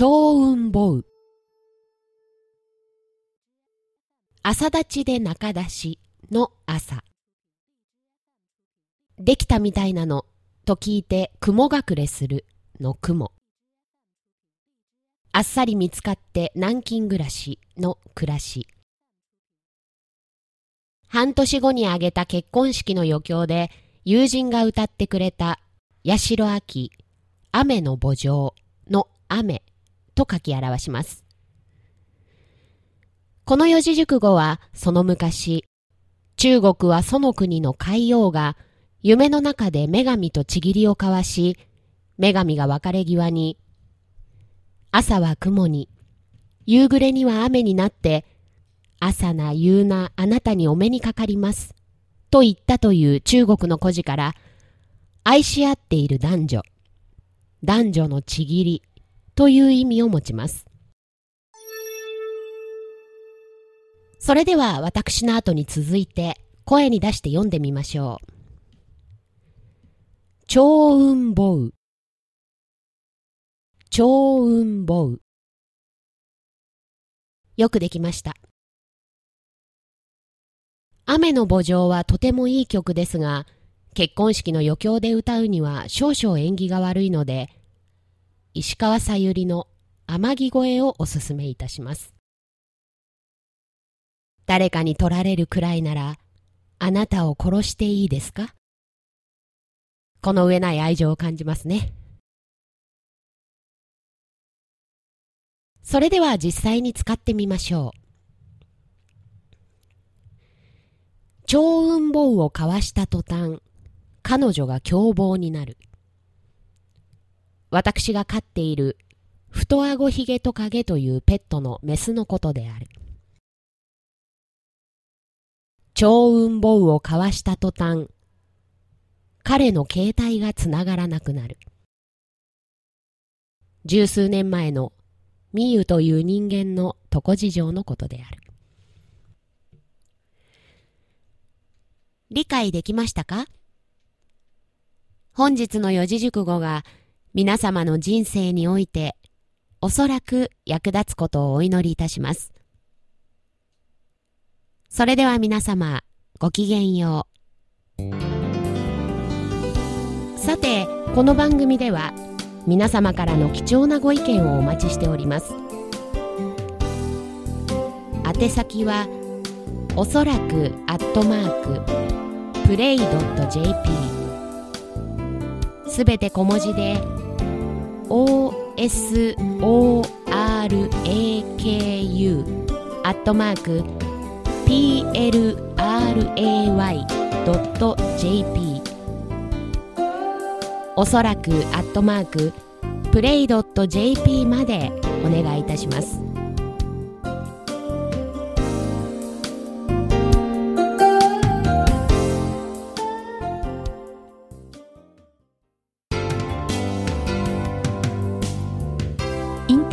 超雲母朝立ちで中出しの朝。できたみたいなのと聞いて雲隠れするの雲。あっさり見つかって南京暮らしの暮らし。半年後に挙げた結婚式の余興で友人が歌ってくれた八代秋雨の墓場の雨。と書き表します。この四字熟語はその昔、中国はその国の海王が夢の中で女神とちぎりを交わし、女神が別れ際に、朝は雲に、夕暮れには雨になって、朝な夕なあなたにお目にかかります。と言ったという中国の故事から、愛し合っている男女、男女のちぎりという意味を持ちます。それでは私の後に続いて声に出して読んでみましょう。超雲母超雲母よくできました。雨の墓場はとてもいい曲ですが、結婚式の余興で歌うには少々縁起が悪いので、石川さゆりの天城越えをおすすめいたします。誰かに取られるくらいなら、あなたを殺していいですか？この上ない愛情を感じますね。それでは実際に使ってみましょう。超雲母を交わした途端、彼女が凶暴になる。私が飼っている太あごひげトカゲというペットのメスのことである。超雲母を交わした途端、彼の携帯がつながらなくなる。十数年前のミユという人間の床事情のことである。理解できましたか？本日の四字熟語が皆様の人生においておそらく役立つことをお祈りいたします。それでは皆様、ごきげんよう。さて、この番組では皆様からの貴重なご意見をお待ちしております。宛先はおそらくアットマークプレイ JP すべて小文字で osoraku アットマーク plray.jp おそらくアットマークプレイドット .jp までお願いいたします。